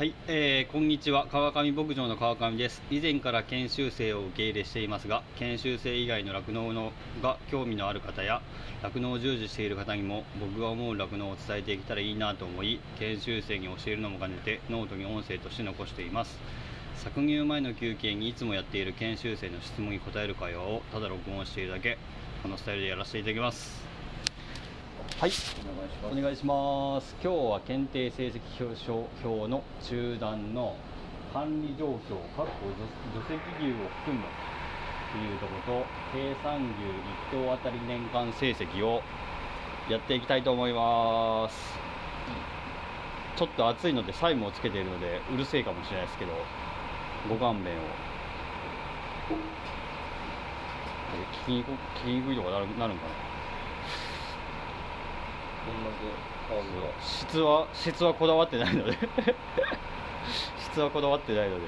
はい、えーこんにちは。川上牧場の川上です。以前から研修生を受け入れしていますが研修生以外の酪農のが興味のある方や酪農を従事している方にも僕が思う酪農を伝えていけたらいいなと思い研修生に教えるのも兼ねてノートに音声として残しています。搾乳前の休憩にいつもやっている研修生の質問に答える会話をただ録音しているだけ。このスタイルでやらせていただきます。はい。お願いします。今日は検定成績表表の中断の管理状況確保除除籍牛を含むっていうところと計算牛1頭あたり年間成績をやっていきたいと思います。ちょっと暑いのでサイムをつけているのでうるせえかもしれないですけどご勘弁を。聞きにくいとかなるんかな？質は質はこだわってないので。質はこだわってないので。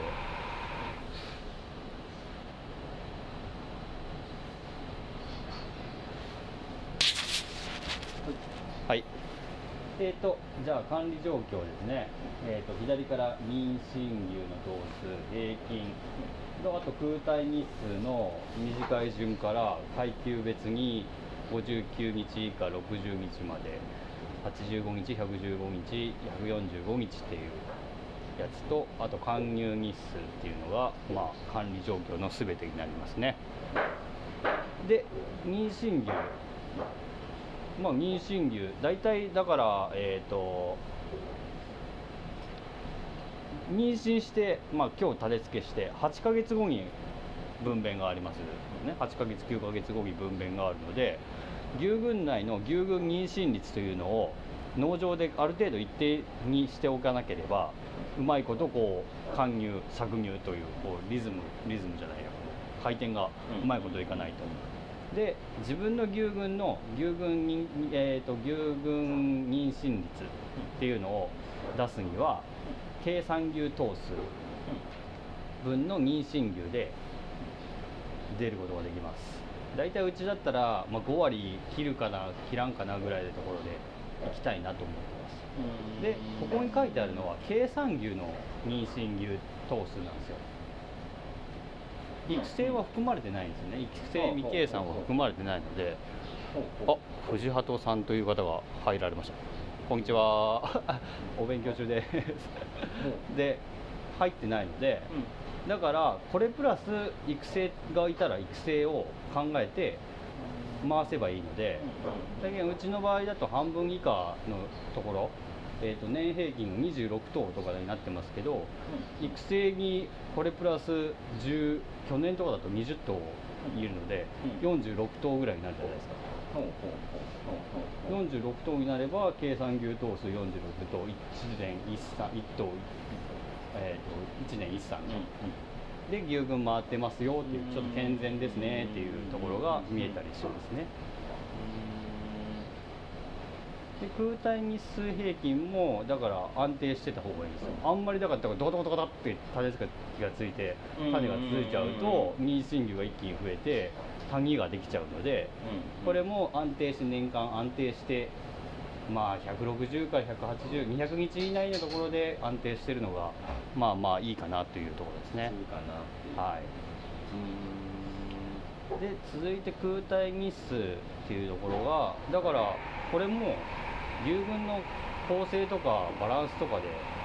はい。えーとじゃあ管理状況ですね、えー、と左から妊娠牛の頭数平均。とあと空体日数の短い順から階級別に59日以下60日まで85日115日145日っていうやつとあと貫入日数っていうのが、まあ、管理状況の全てになりますね。で妊娠牛。まあ妊娠牛。大体だからえっ、と妊娠して、まあ、今日種付けして8ヶ月後に分娩がありますね。8ヶ月9ヶ月後に分娩があるので牛群内の牛群妊娠率というのを農場である程度一定にしておかなければうまいことこう貫入搾乳というこうリズムリズムじゃないや。回転がうまいこといかないと、で自分の牛群の牛群に、えー、と牛群妊娠率っていうのを出すには計算牛頭数分の妊娠牛で出ることができます。大体うちだったら、まあ、5割切るかな切らんかなぐらいのところで行きたいなと思ってます。でここに書いてあるのは計算牛の妊娠牛頭数なんですよ。育成は含まれてないんですよね。育成未計算は含まれてないのであ藤鳩さんという方が入られました。こんにちは。お勉強中です。で入ってないのでだからこれプラス育成がいたら育成を考えて回せばいいのでだけどうちの場合だと半分以下のところ、えー、と年平均26頭とかになってますけど育成にこれプラス10去年とかだと20頭いるので46頭ぐらいになるじゃないですか。46頭になれば計算牛頭数46頭1年1 1頭、えー、と1年1産で牛群回ってますよっていうちょっと健全ですねっていうところが見えたりしますね。で空体日数平均もだから安定してた方がいいんですよ。あんまりだからドコドコドコドって種付けがついて種がついちゃうと妊娠牛が一気に増えて谷ができちゃうのでこれも安定して年間安定してまあ160から180200日以内のところで安定してるのがまあまあいいかなというところですね。いいかなはい。で続いて空体日数っていうところがだからこれも牛群の構成とかバランスとかで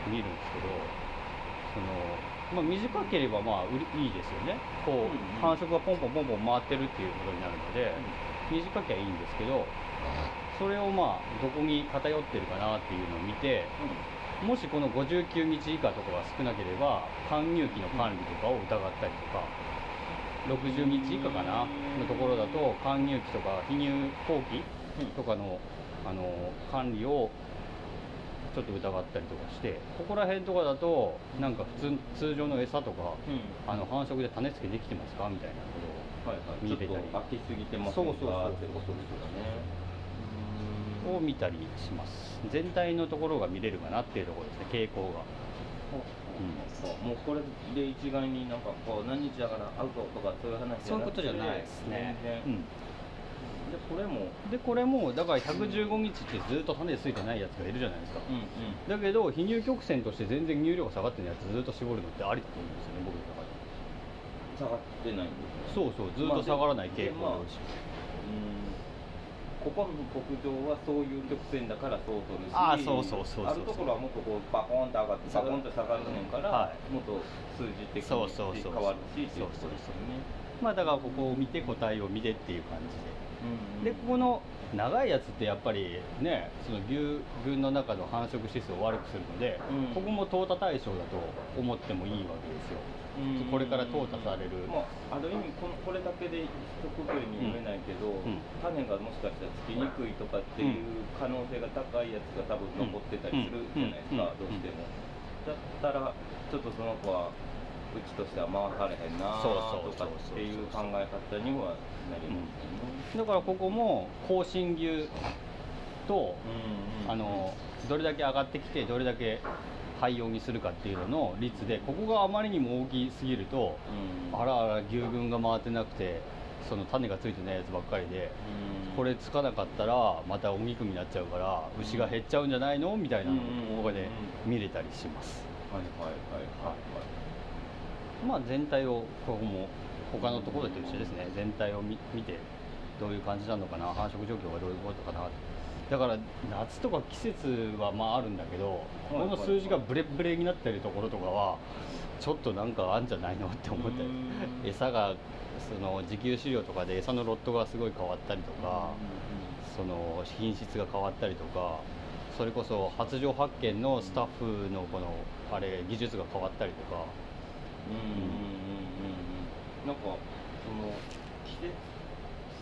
見るんですけどその、まあ、短ければまあいいですよね。こう、繁殖がポンポンポンポン回ってるっていうことになるので、短きゃいいんですけどそれをまあどこに偏ってるかなっていうのを見てもしこの59日以下とかが少なければ貫入期の管理とかを疑ったりとか、60日以下かなのところだと貫入期とか非乳後期とかのあの管理をちょっと疑ったりとかしてここら辺とかだとなんか普通通常の餌とか、あの繁殖で種付けできてますか？みたいなことをはいはい。見れたり。ちょっと飽きすぎてますそうそうそう。ってことですよねを見たりします。全体のところが見れるかなっていうところですね傾向が。そうもうこれで一概になんかこう何日だからアウトとかそういう話そういうことじゃないですね。全然。うん。でこれも。でこれもだから115日ってずっと種ついてないやつがいるじゃないですか、うんうん。だけど非乳曲線として全然乳量が下がってるやつずっと絞るのってありだと思うんですよね僕の中で。下がってないんですね。そうそうずっと下がらない傾向で美味しい、うんここの牧場はそういう曲線だからそう取るしあーそうそうそうそうあるところはもっとこうバコンと上がってバコンと下がるねんから、はい。もっと数字的にそうそうそう変わるしっていうことですよね。まあだからここを見て個体を見てっていう感じうんうん。ででここの長いやつってやっぱりねその牛群の中の繁殖指数を悪くするので、うん。ここも淘汰対象だと思ってもいいわけですよ。うんこれから淘汰される。まあ、ある意味このこれだけで一括りに言えないけど、うん。種がもしかしたらつきにくいとかっていう可能性が高いやつが多分残ってたりするじゃないですか、うん。どうしても、だったらちょっとその子はうちとしては回されへんなとかっていう考え方にはなりますよね、だからここも甲信牛と、うんうん。あのどれだけ上がってきてどれだけ廃用にするかっていうのの率でここがあまりにも大きすぎると、うん。あらあら牛群が回ってなくてその種がついてないやつばっかりで、うん。これつかなかったらまたお肉になっちゃうから牛が減っちゃうんじゃないの？みたいなのをうん。ここで見れたりします、はいはいはいはい。まあ全体をここも他のところと一緒ですね。全体を見見てどういう感じなのかな？繁殖状況がどういうことかな？だから夏とか季節はまああるんだけど、この数字がブレブレになってるところとかはちょっとなんかあんじゃないのって思ったりうん。餌がその自給飼料とかで餌のロットがすごい変わったりとか、その品質が変わったりとかそれこそ発情発見のスタッフのこのあれ技術が変わったりとか。うんうんうんうんうん。なんかその季節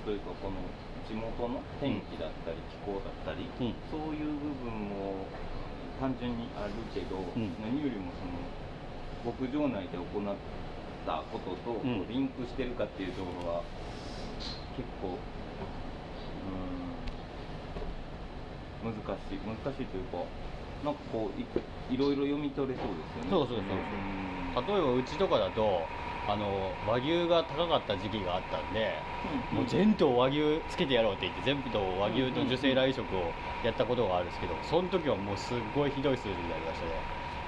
というかこの地元の天気だったり気候だったり、うん。そういう部分も単純にあるけど、ん。何よりもその牧場内で行ったこととリンクしてるかっていうところは結構うん難しい難しいというかなんかこういいろいろ読み取れそうですよね。そうそうそうそう。例えばうちとかだとあの和牛が高かった時期があったんで、もう全頭和牛つけてやろうって言って全部と和牛と受精卵移植をやったことがあるんですけどその時はもうすっごいひどい数字になりましたね。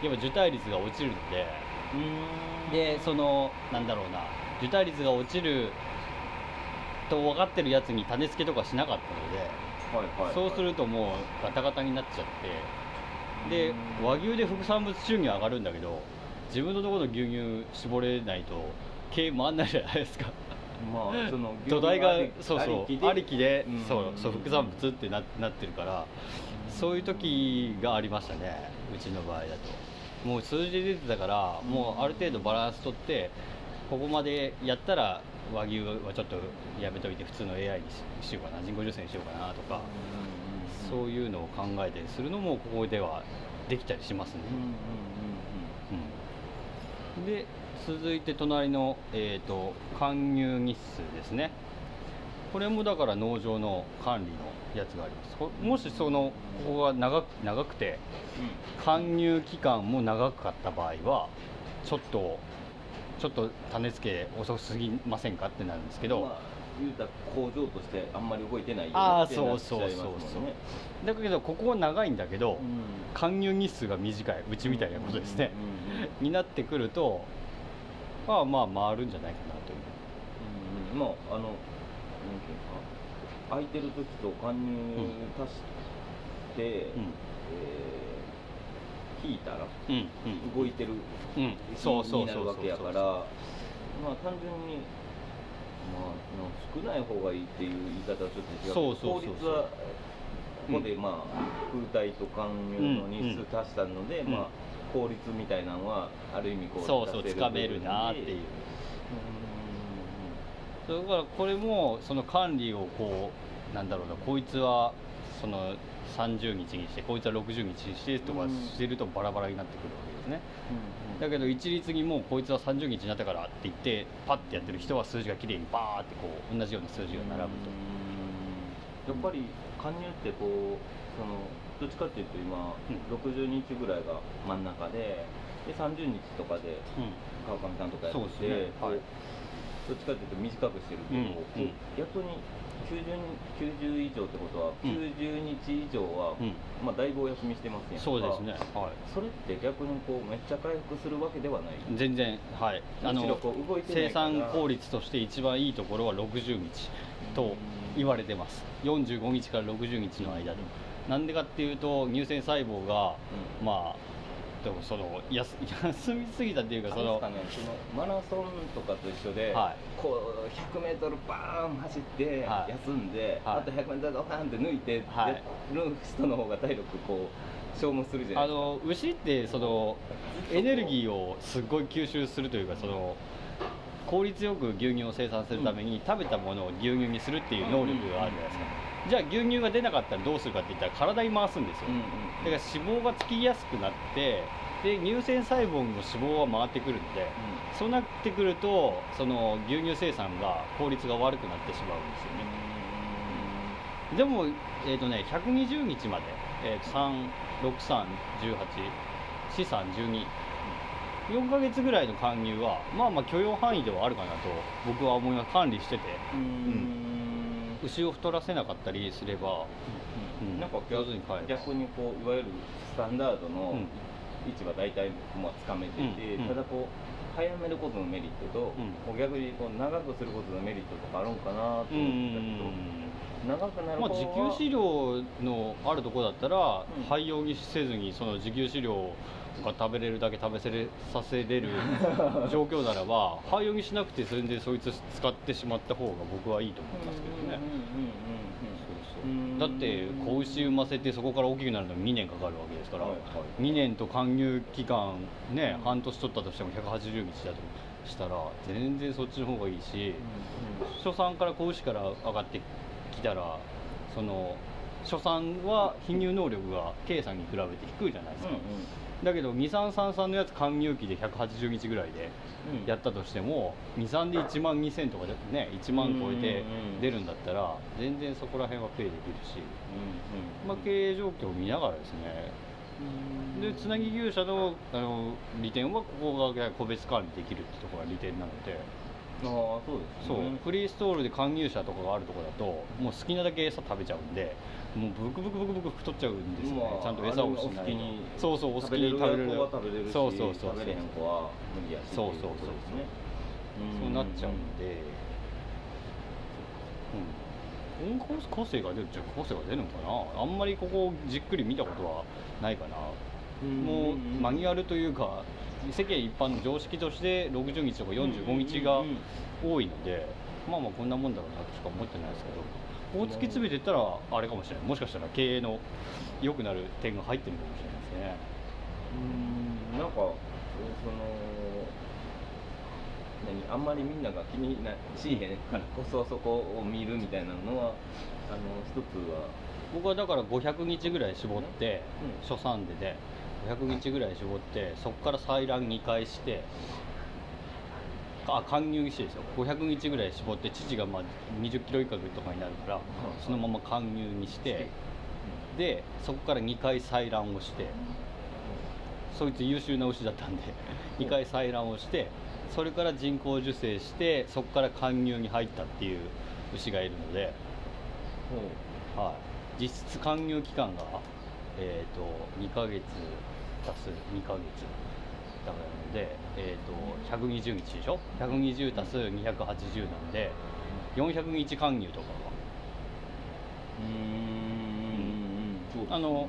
やっぱ受胎率が落ちるのでうん。でそのなんだろうな受胎率が落ちると分かってるやつに種付けとかしなかったので、はいはいはい。そうするともうガタガタになっちゃってでうん。和牛で副産物収入上がるんだけど自分のところの牛乳絞れないと経営回んないじゃないですか。まあその土台がありそうそうありきでそうそう副産物ってななってるからそういう時がありましたねうちの場合だと。もう数字で出てたからもうある程度バランス取ってここまでやったら和牛はちょっとやめといて普通の AI にししようかな人工授精にしようかなとかそういうのを考えたりするのもここではできたりしますね。うんうんうんうんで続いて隣の、えー、と貫入日数ですね。これもだから農場の管理のやつがあります。こもしそのここが長く長くて貫入期間も長かった場合はちょっとちょっと種付け遅すぎませんかってなるんですけど、言うたら工場としてあんまり動いてないよああそうそうそうそうだけどここは長いんだけど、うん。貫入日数が短いうちみたいなことですね、うんうんうんになってくるとまあまあ回るんじゃないかなという。うんまああのなんていうか空いてる時と貫入足して、えー引いたらうんうん。動いてるうん、うん、そうそうになそう。そうるわけやからまあ単純に、まあ、少ない方がいいっていう言い方はちょっと違うそうそうそうそう。はここでまあ空体と貫入の日数足したので、うんまあ効率みたいなのはある意味こうそうそうつかめるなっていう。うん。だからこれもその管理をこうなんだろうなこいつはその30日にしてこいつは60日にしてとかうんしてるとバラバラになってくるわけですね。うんだけど一律にもうこいつは30日になったからって言ってパッてやってる人は数字がきれいにバーってこう同じような数字が並ぶと。やっぱり加入ってこうそのどっちかっていうと今、うん。60日ぐらいが真ん中でで30日とかでうん。川上さんとかやってて、そうですね。はい。どっちかっていうと短くしてるけど、うんうん。逆に 90, 90以上ってことは、うん。90日以上は、うん。まあ、だいぶお休みしてますやんか。そうですね。はそれって逆にこうめっちゃ回復するわけではない。い全然はい。あの生産効率として一番いいところは60日と言われてます。45日から60日の間で。なんでかっていうと乳腺細胞が、うん。まあでもその休休みすぎたっていうかそのねそのマラソンとかと一緒で、はい。こう 100m バーン走ってはい。休んで、はい。あと 100m バーンって抜いてはいやる人の方が体力こう消耗するじゃなあいですか。の牛ってそのエネルギーをすっごい吸収するというかその効率よく牛乳を生産するために食べたものを牛乳にするっていう能力があるじゃないですかじゃあ牛乳が出なかったらどうするかって言ったら体に回すんですよ。うんうんだから脂肪がつきやすくなってで乳腺細胞にも脂肪は回ってくるのでそうなってくるとその牛乳生産が効率が悪くなってしまうんですよね。でも、えーとね、120日まで、えー、と36318資産12 4ヶ月ぐらいの勧誘はまあまあ許容範囲ではあるかなと僕は思います。管理してて。うん。うん牛を太らせなかったりすれば、うんなんか上手に飼える逆にこういわゆるスタンダードのうん。位置は大体まあつかめてて、うんうん。ただこう早めることのメリットと、うん。こう逆にこう長くすることのメリットとかあるんかなとうん思ってたけど、長くなるまあ、自給飼料のあるところだったら、うん。廃用にせずにその自給飼料が食べれるだけ食べせれさせれる 状況ならば廃用にしなくてそれでそいつ使ってしまった方が僕はいいと思いますけどね、だって子牛産ませてそこから大きくなるのに2年かかるわけですから、はいはい。2年と勧誘期間ね、うん半年取ったとしても180日だとしたら全然そっちの方がいいし、初産から子牛から上がってきたらその初産は貧乳能力が K さんに比べて低いじゃないですか、だけど2333のやつ勧誘期で180日ぐらいでやったとしても23で1万2000とかでね1万超えて出るんだったら全然そこら辺はペイできるし、まあ、経営状況を見ながらですね。でつなぎ牛舎のあの利点はここが個別管理できるってところが利点なので。ああそうですそう。ねフリーストールで勧誘者とかがあるところだともう好きなだけ餌食べちゃうんでもうブクブクブクブク太っちゃうんですよね、まあちゃんと餌をしないあれお好きにそうそうお好き食べれるに食べれる。子は食べれるしそうそうそう食べれへん子は無理やしそうそうそうそう。なっちゃうんで。うん。個個性が出るっちゃ個性が出るのかなあん。まりここじっくり見たことはないかなもうマニュアルというか世間一般の常識として60日とか45日が多いのでまあまあこんなもんだろうなとしか思ってないですけどここ突き詰めていったらあれかもしれない。もしかしたら経営の良くなる点が入ってるかもしれないですね。うん。なんかその何あんまりみんなが気になしいへんからこそそこを見るみたいなのはあの一つは。僕はだから500日ぐらい絞って、うん。初産でで500日ぐらい絞ってそこから採卵2回してあ貫入してですよ。500日ぐらい絞って父がまあ20キロ以下とかになるから、そのまま貫入にしてでそこから2回採卵をしてそいつ優秀な牛だったんで 2回採卵をしてそれから人工授精してそこから貫入に入ったっていう牛がいるので、はい、実質勧誘期間が、えー、と2ヶ月足す2ヶ月だからなので、えー、と120日でしょ？120足す280なんで400日勧誘とかうん。うん。ねあの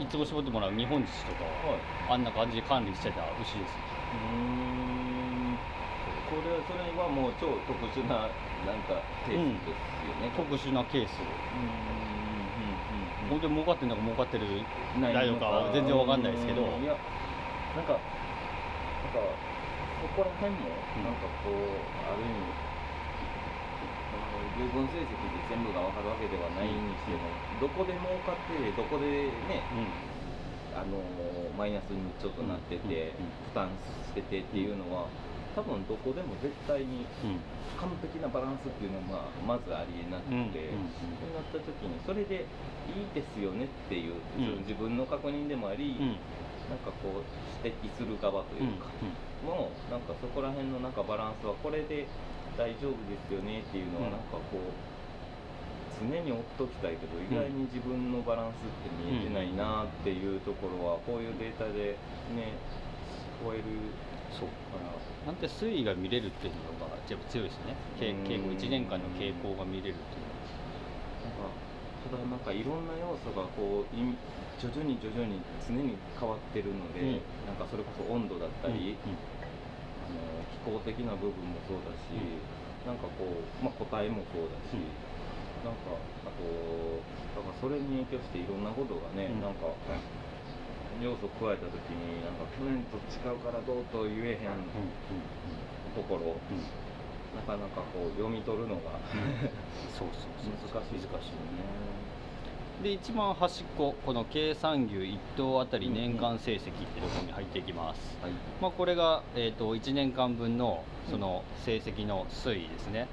いつも絞ってもらう日本父とかはいあん。な感じで管理してた牛ですうん。これはそれはもう超特殊ななん。かケースですよね、特殊なケースうん。本当に儲かってるのか儲かってるないのか。は全然わかんないですけど。うん。いやなんかなんかそこら辺もなんかこう、ある意味あの牛分成績で全部が分かるわけではないにしても、どこで儲かってどこでねあのマイナスにちょっとなってて、うんうん。負担しててっていうのは多分どこでも絶対にうん。うん完璧なバランスっていうのはまずありえなくて、うんうんうん。そうなった時にそれでいいですよねっていう、うん。自分の確認でもあり、うん。なんかこう指摘する側というか、もうなんかそこら辺のなんかバランスはこれで大丈夫ですよねっていうのはうん。なんかこう、常に追っときたいけど意外に自分のバランスって見えてないなっていうところはこういうデータでね超えるからなんて推移が見れるっていうのがやっぱ強いですね。傾傾向1年間の傾向が見れるっていうのは。なんかただなんかいろんな要素がこうい徐々に徐々に常に変わってるので、うん。なんかそれこそ温度だったり、うん。うん。あの気候的な部分もそうだし、うん。なんかこう、まあ、個体もそうだし、うん。なんかあとだからそれに影響していろんなことがね、うん。なんか要素加えた時になんか去年と違うからどうと言えへんうんところ、うんうんなかなかこう読み取るのがそうそう難しいですよね。で一番端っここの計算牛1頭あたり年間成績ってところに入っていきます、はい。まあ、これが、えー、と1年間分のその成績の推移ですね、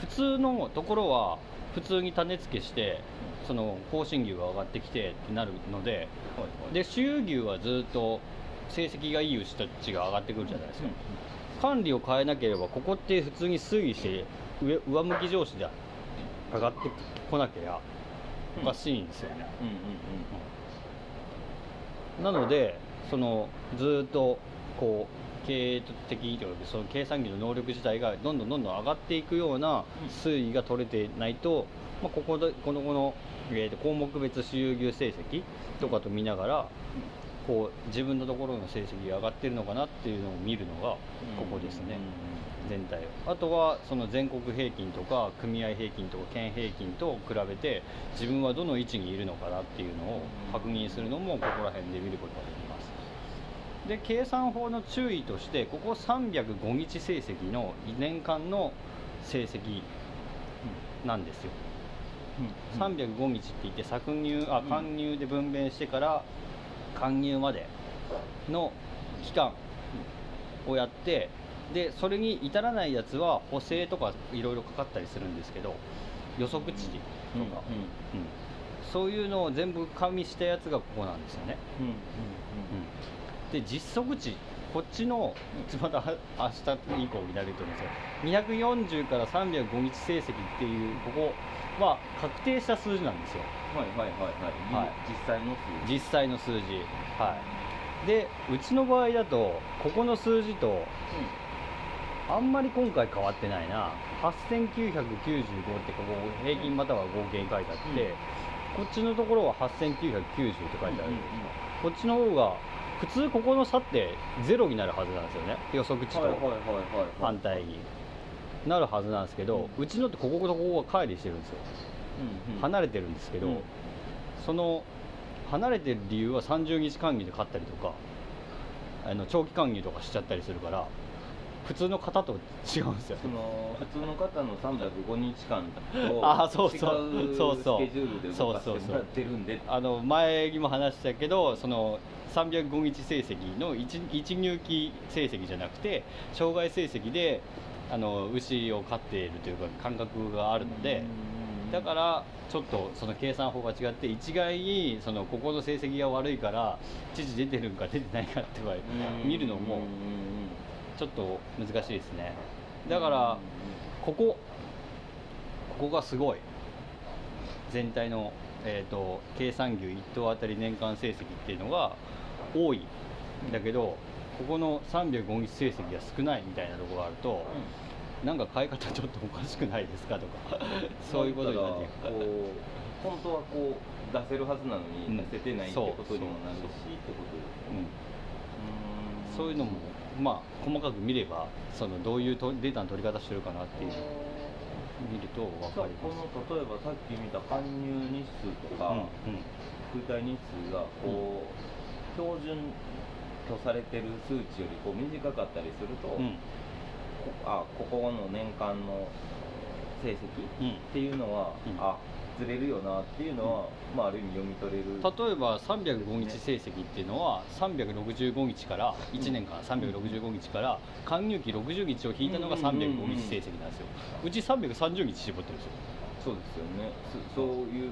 普通のところは普通に種付けしてその甲信牛が上がってきてってなるのでで周遊牛はずっと成績がいい牛たちが上がってくるじゃないですか、管理を変えなければここって普通に推移して上上向き上司で上がってこなければおかしいんですよね、なのでそのずーっとこう経営的というかその計算機の能力自体がどんどんどんどん上がっていくような推移が取れてないと、まあ、ここでこのこの、えーと項目別私有牛成績とかと見ながらこう自分のところの成績が上がってるのかなっていうのを見るのがここですね。全体を。あとはその全国平均とか組合平均とか県平均と比べて自分はどの位置にいるのかなっていうのを確認するのもここら辺で見ることができます。で計算法の注意としてここ305日成績の年間の成績なんですようん。うん305日って言って搾乳あ貫入で分娩してから貫入までの期間をやってでそれに至らないやつは補正とかいろいろかかったりするんですけど予測値とか、うんうんうん。そういうのを全部加味したやつがここなんですよね、で実測値こっちのまた明日以降になると思うんですけど240から305日成績っていうここは確定した数字なんですよ。はいはいはいはい、はい。実際の数字。実際の数字。はい。でうちの場合だとここの数字とあんまり今回変わってないな。8995ってここ平均または合計に書いてあって、こっちのところは8990って書いてある、こっちの方が普通ここの差ってゼロになるはずなんですよね。予測値と。反対に。なるはずなんですけど、うちのってこことここが乖離してるんですよ。うんうん。離れてるんですけど、うん。その離れてる理由は30日間牛で勝ったりとかあの長期間牛とかしちゃったりするから普通の方と違うんですよ。その普通の方の305日間とあそうそう。違うそうそうスケジュールで動かしてもらってるんで。あの前にも話したけどその305日成績の一一入期成績じゃなくて障害成績であの牛を飼っているというか感覚があるので、だからちょっとその計算法が違って一概にそのここの成績が悪いから父出てるんか出てないかっては見るのもちょっと難しいですね。だからここここがすごい。全体の、えー、と計算牛1頭あたり年間成績っていうのが多い。んだけどここの305日成績が少ないみたいなところがあると、なんか買い方ちょっとおかしくないですかとか。そういうことになっていく本当はこう出せるはずなのにうん出せてないってことにもなるしってこと。ですよねうん。そういうのもまあ細かく見ればそのどういうとデータの取り方してるかなっていう見ると分かります。の例えばさっき見た搬入日数とか、うんうん。空体日数がこう、標準とされてる数値よりこう短かったりすると、うん。こあここの年間の成績うん。っていうのは、うん。あずれるよなっていうのは、まあある意味読み取れる。例えば305日成績っていうのは365日から1年間365日から還入期60日を引いたのが305日成績なんですよ。うち330日絞ってるんですよ。そうですよね。そそういう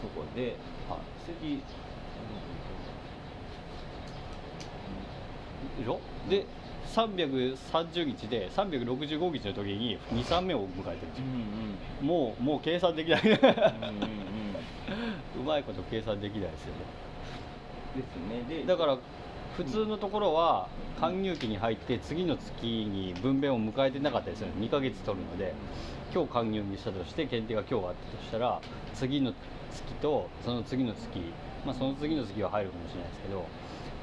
とこでは次いでしょ？で330日で365日の時に23目を迎えてるんですよ、うんもうもう計算できない。うんうんうん。うんうまいこと計算できないですよね。ですね。でだから普通のところは還入期に入って次の月に分娩を迎えてなかったですよ。ね2ヶ月取るので。今日還入にしたとして検定が今日あったとしたら次の月とその次の月まあその次の月は入るかもしれないですけど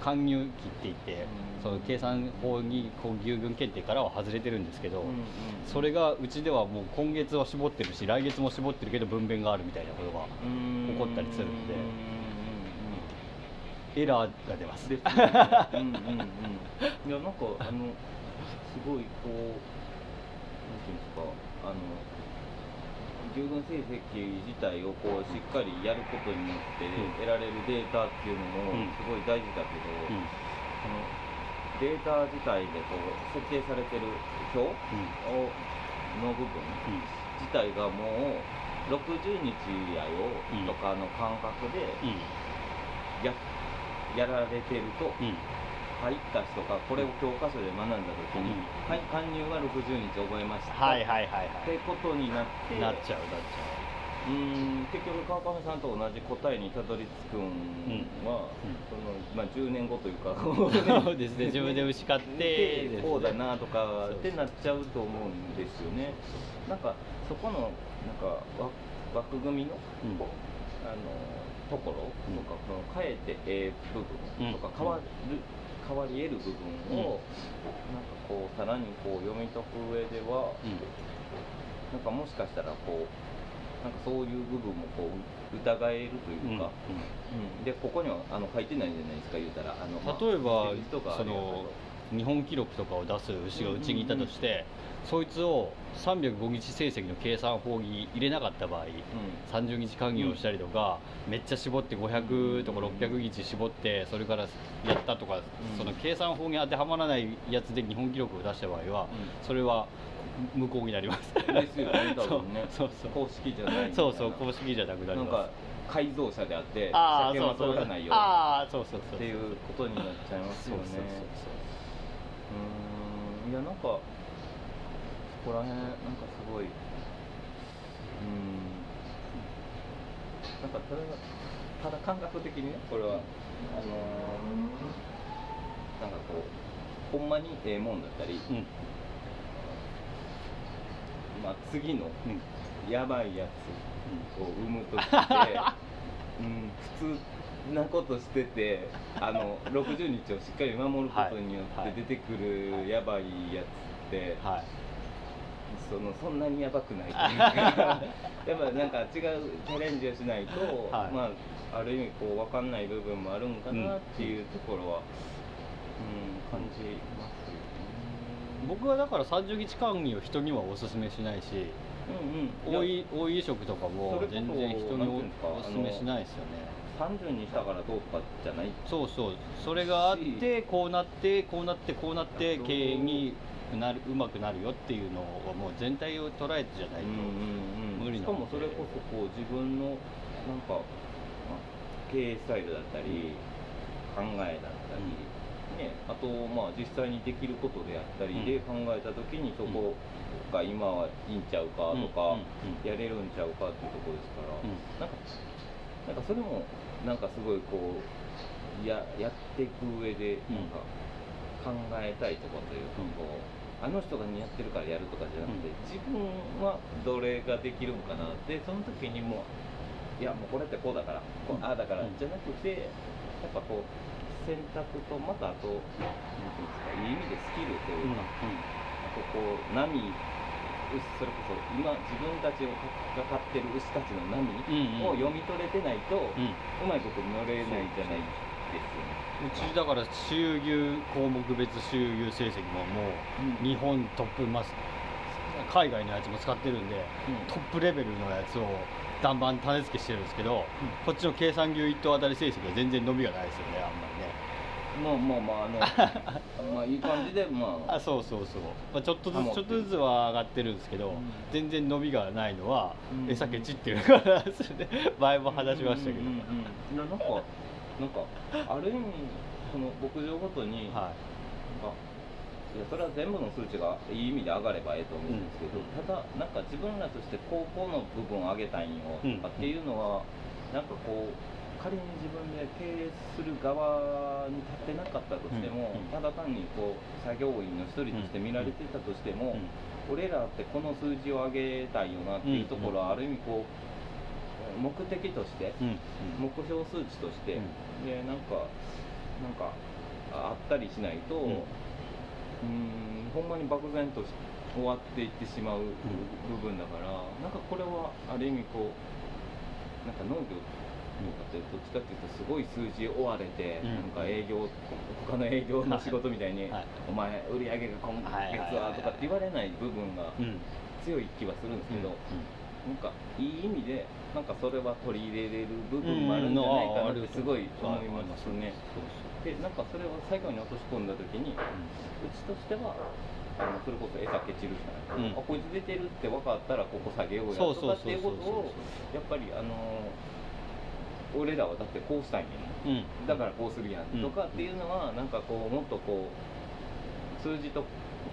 還入期って言ってその計算法にこう牛群検定からは外れてるんですけどそれがうちではもう今月は絞ってるし来月も絞ってるけど分娩があるみたいなことがうん。起こったりするんでエラーが出ます。ですね。うんうんうん。いやなんかあのすごいこうなんていうんですかあの牛群成績自体をこうしっかりやることによってうん。得られるデータっていうのもうん。すごい大事だけど、うん。そのデータ自体でこう設定されてる表をの部分うん。自体がもう60日やようんとかの感覚でうん。ややられてるとうん入った人がこれを教科書で学んだ時に、うん。はい加入は60日覚えました、はいはいはいってことになってはいなっちゃうなっちう。ーん結局川上さんと同じ答えにたどり着くんは、うん。そのまあ、10年後というか。ゃ うそうですね。自分で牛飼って ね。こうだなとかってなっちゃうと思うんですよね。なんかそこのなんかわ枠組みのうん。あのところうん。とか、その変えてええ部分とかうん。変わる、変わり得る部分を、なんかこうさらにこう読み解く上では、なんかもしかしたらこうなんかそういう部分もこう疑えるとうんいうか、うん。でここにはあの書いてないんじゃないですか言うたら。あの、まあ例えばその日本記録とかを出す牛がうちにいたとして、そいつを305日成績の計算法に入れなかった場合、30日還元をしたりとか、めっちゃ絞って500とか600日絞ってそれからやったとか、うん。その計算法に当てはまらないやつで日本記録を出した場合は、うそれは無効になります。うんですよね多分ね。そうそう公式じゃないそうそう公式じゃなくなりなんかます改造車であってああ車検そうそうは通らないよああそうそうそう。っていうことになっちゃいますよね。そうん。いやなんかそこら辺なんかすごいうーんなんかただただ感覚的にねこれはあのーなんかこうほんまにええもんだったり、そううん。まあ、次のうん。やばいやつを産む時って、うん、普通なことしててあの60日をしっかり守ることによはい。って出てくるやばいやつって、はいそのそんなにやばくないというか。やっぱなんか違うチャレンジをしないと、はい。まあ、ある意味こう分かんない部分もあるんかなっていうところは、うん感じますよね。僕はだから30日間にを人にはおすすめしないしうんうん、多い多い移植とかも全然人におおすすめしないですよね。30にしたからどうとかじゃない。そうそう。それがあってこうなってこうなってこうなって経営になるうまくなるよっていうのはもう全体を捉えてじゃないと、うんうんうん、無理なしかもそれこそこう自分のなんか、まあ、経営スタイルだったり考えだったり、ね、あとまあ実際にできることであったりで考えた時にそこが今はいいんちゃうかとか、やれるんちゃうかっていうところですから、うん。なんかなんかそれもなんかすごいこうややっていく上でなんか考えたいところというか、うんこうあの人が似合ってるからやるとかじゃなくて、うん。自分はどれができるんかなってその時にもういやもうこれってこうだからこううん。ああだから、うん。じゃなくてやっぱこう選択とまたあとなんていうんですかいい意味でスキルというか、あとこう波牛それこそ今自分たちをがかってる牛たちの波を読み取れてないと、ううんまいこと乗れないじゃないですよね。うちだから収牛項目別収牛成績ももう日本トップマス海外のやつも使ってるんでトップレベルのやつをバンバン種付けしてるんですけど、こっちの計算牛1頭あたり成績は全然伸びがないですよねあんまりね。まあまあまああの まあいい感じでまあ。あそうそうそう、まあ、ちょっとずつちょっとずつは上がってるんですけど、うん。全然伸びがないのはうん。餌ケチっていうから前も話しましたけど、うんうんうんなんかなんかある意味その牧場ごとに、はなんかいやそれは全部の数値がいい意味で上がればええと思うんですけど、うん。ただなんか自分らとしてこうこうの部分を上げたいんようんっていうのは、なんかこう仮に自分で経営する側に立ってなかったとしても、うん。ただ単にこう作業員の一人として見られてたとしても、俺らってこの数字を上げたいよなっていうところはある意味こう目的として、うん目標数値として、うん。でなんかなんかああったりしないと、ううんん、ほんまに漠然とし終わっていってしまう部分だから、なんかこれはある意味こうなんか農業とかってどっちかっていうとすごい数字追われて、うん。なんか営業他の営業の仕事みたいに、はい。お前売り上げが今月はとかって言われない部分がうん。強い気はするんですけど、なんかいい意味でなんかそれは取り入れれる部分もあるんじゃないかなってすごい思いますね。でなんかそれを最後に落とし込んだ時にうちとしてはあのそれこそ餌ケチるしかない、うん。あこいつ出てるって分かったらここ下げようやとかっていうことをやっぱりあの俺らはだってこうしたいねん。うん。だからこうするやんうんとかっていうのはなんかこうもっとこう数字と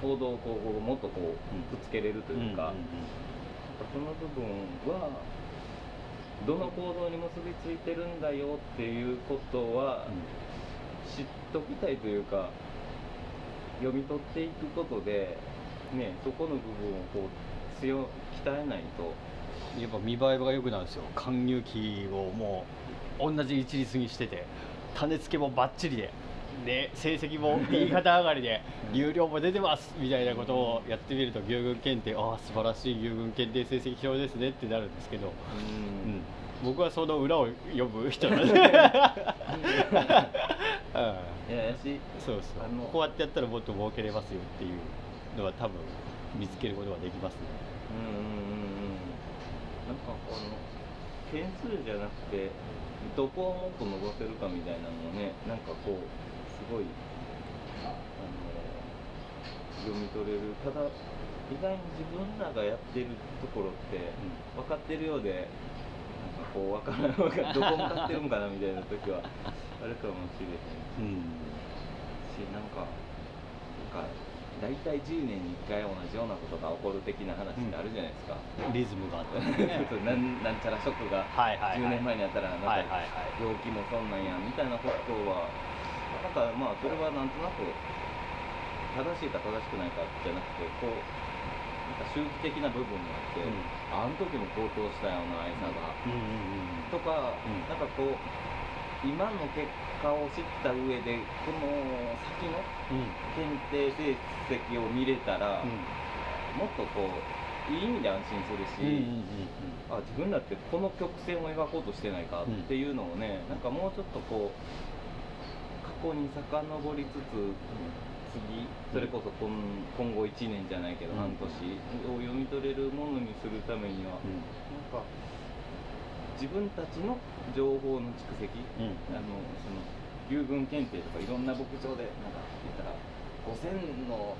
行動をこうもっとこうくっつけれるというか、その部分はどの行動に結びついてるんだよっていうことは知っときたいというか読み取っていくことで、ね、そこの部分をこう強鍛えないと。やっぱ見栄えが良くなるんですよ。貫入期をもう同じ一律にしてて種付けもバッチリでで成績も右肩上がりでうん有料も出てますみたいなことをやってみると牛軍検定ああ素晴らしい牛軍検定成績表ですねってなるんですけど、ううん。ん僕はその裏を読む人なんで、うん。いややしそうそう。こうやってやったらもっと儲けれますよっていうのは多分見つけることができますね。うんうんうんうん。なんかこの点数じゃなくてどこをもっと伸ばせるかみたいなのをねなんかこうすごいあの読み取れる。ただ意外に自分らがやってるところって分かってるようでなんかこう分からん分か どこ向かってるんかなみたいな時はあるかもしれへんうん。しなんかなんか大体10年に1回同じようなことが起こる的な話ってあるじゃないですか、リズムがあって そうなんなんちゃらショックがはいはいはい。10年前にあったらなんか病気もそんなんやみたいなことはなんかまあそれはなんとなく正しいか正しくないかじゃなくてこうなんか周期的な部分があって、うん。あの時も高騰したような餌が、うんうんうんとか、うん。なんかこう今の結果を知った上でこの先のうん。検定成績を見れたら、うん。もっとこういい意味で安心するし、あ自分だってこの曲線を描こうとしてないかっていうのをね、なんかもうちょっとこう過去に遡りつつ次それこそ今今後1年じゃないけどうん。半年を読み取れるものにするためには、うん。なんか自分たちの情報の蓄積、うん。あのその牛群検定とかいろんな牧場でなんか言ったら5000の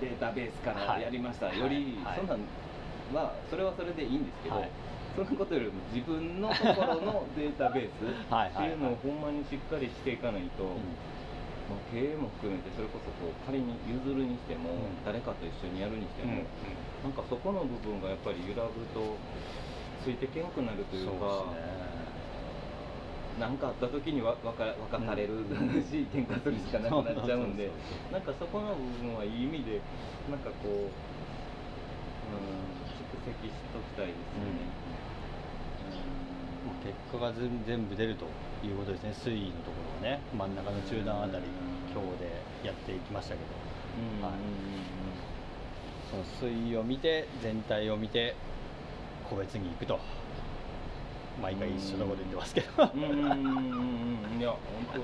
データベースからやりました、はい。より、はい。そんなんはそれはそれでいいんですけど、はいそんなことよりも自分のところのデータベース はいっていうのをほんまにしっかりしていかないと、うん。まあ、経営も含めてそれこそこう仮に譲るにしても、うん。誰かと一緒にやるにしても、うんなんかそこの部分がやっぱり揺らぐとついてけんくなるというか。そうですね。なんかあった時にわわか分かされるし、喧嘩するしかなくなっちゃうんでなんかそこの部分はいい意味でなんかこう、うん、蓄積しときたいですよね、結果が全全部出るということですね。推移のところをね。真ん中の中段あたりうん今日でやっていきましたけど。うんはい。その推移を見て全体を見て個別に行くと。毎回一緒のこと言ってますけど。うんうんいや本当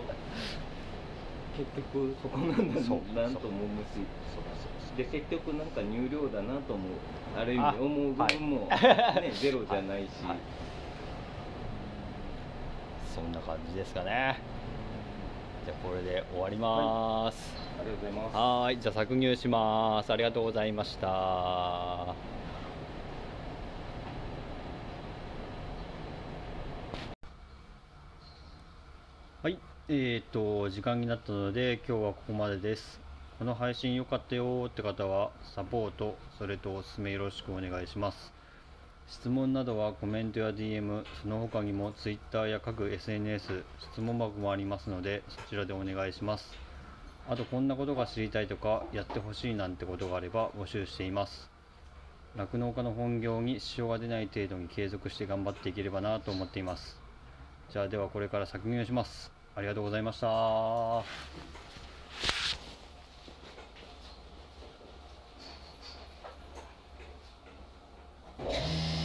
結局そこなんだそう。なんと思うし。で結局なんか入量だなと思う。ある意味あ思う部分も、はい。ね ゼロじゃないし、はいそんな感じですかねじゃあこれで終わります、ありがとうございますはーい、じゃあ搾乳します。ありがとうございました。はい、えー、と時間になったので今日はここまでです。この配信良かったよーって方はサポートそれとおすすめよろしくお願いします質問などはコメントや DM、その他にも Twitter や各 SNS、質問箱もありますので、そちらでお願いします。あと、こんなことが知りたいとか、やってほしいなんてことがあれば募集しています。酪農家の本業に支障が出ない程度に継続して頑張っていければなと思っています。じゃあ、ではこれから作業します。ありがとうございました。you